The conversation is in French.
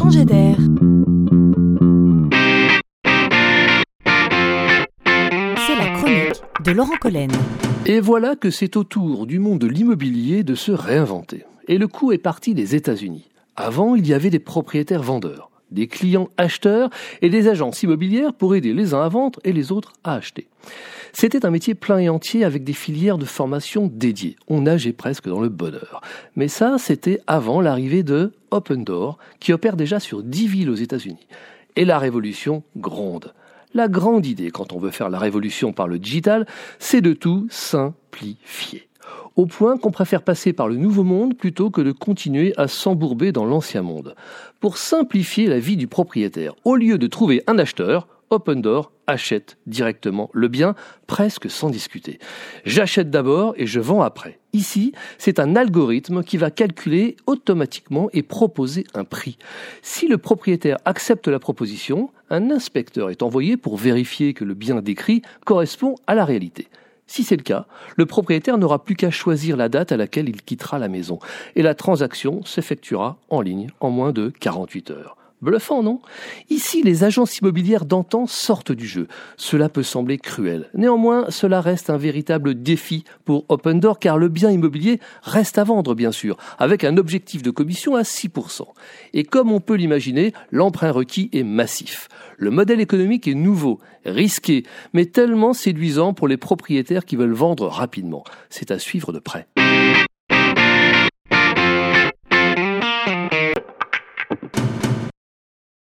changer d'air. C'est la chronique de Laurent Collen. Et voilà que c'est au tour du monde de l'immobilier de se réinventer. Et le coup est parti des États-Unis. Avant, il y avait des propriétaires vendeurs, des clients acheteurs et des agences immobilières pour aider les uns à vendre et les autres à acheter. C'était un métier plein et entier avec des filières de formation dédiées. On nageait presque dans le bonheur. Mais ça, c'était avant l'arrivée de Open Door, qui opère déjà sur 10 villes aux États-Unis. Et la révolution gronde. La grande idée quand on veut faire la révolution par le digital, c'est de tout simplifier. Au point qu'on préfère passer par le nouveau monde plutôt que de continuer à s'embourber dans l'ancien monde. Pour simplifier la vie du propriétaire, au lieu de trouver un acheteur, Open Door achète directement le bien presque sans discuter. J'achète d'abord et je vends après. Ici, c'est un algorithme qui va calculer automatiquement et proposer un prix. Si le propriétaire accepte la proposition, un inspecteur est envoyé pour vérifier que le bien décrit correspond à la réalité. Si c'est le cas, le propriétaire n'aura plus qu'à choisir la date à laquelle il quittera la maison et la transaction s'effectuera en ligne en moins de 48 heures. Bluffant, non? Ici, les agences immobilières d'antan sortent du jeu. Cela peut sembler cruel. Néanmoins, cela reste un véritable défi pour Open Door car le bien immobilier reste à vendre, bien sûr, avec un objectif de commission à 6%. Et comme on peut l'imaginer, l'emprunt requis est massif. Le modèle économique est nouveau, risqué, mais tellement séduisant pour les propriétaires qui veulent vendre rapidement. C'est à suivre de près.